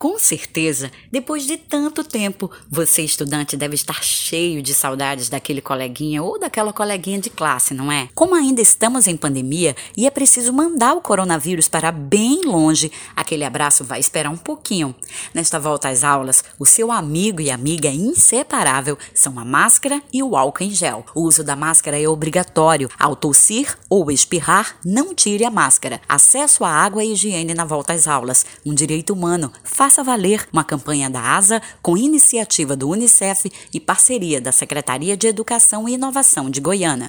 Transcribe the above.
Com certeza, depois de tanto tempo, você estudante deve estar cheio de saudades daquele coleguinha ou daquela coleguinha de classe, não é? Como ainda estamos em pandemia e é preciso mandar o coronavírus para bem longe, aquele abraço vai esperar um pouquinho. Nesta volta às aulas, o seu amigo e amiga inseparável são a máscara e o álcool em gel. O uso da máscara é obrigatório. Ao tossir ou espirrar, não tire a máscara. Acesso à água e higiene na volta às aulas, um direito humano. Faça Valer, uma campanha da ASA com iniciativa do Unicef e parceria da Secretaria de Educação e Inovação de Goiânia.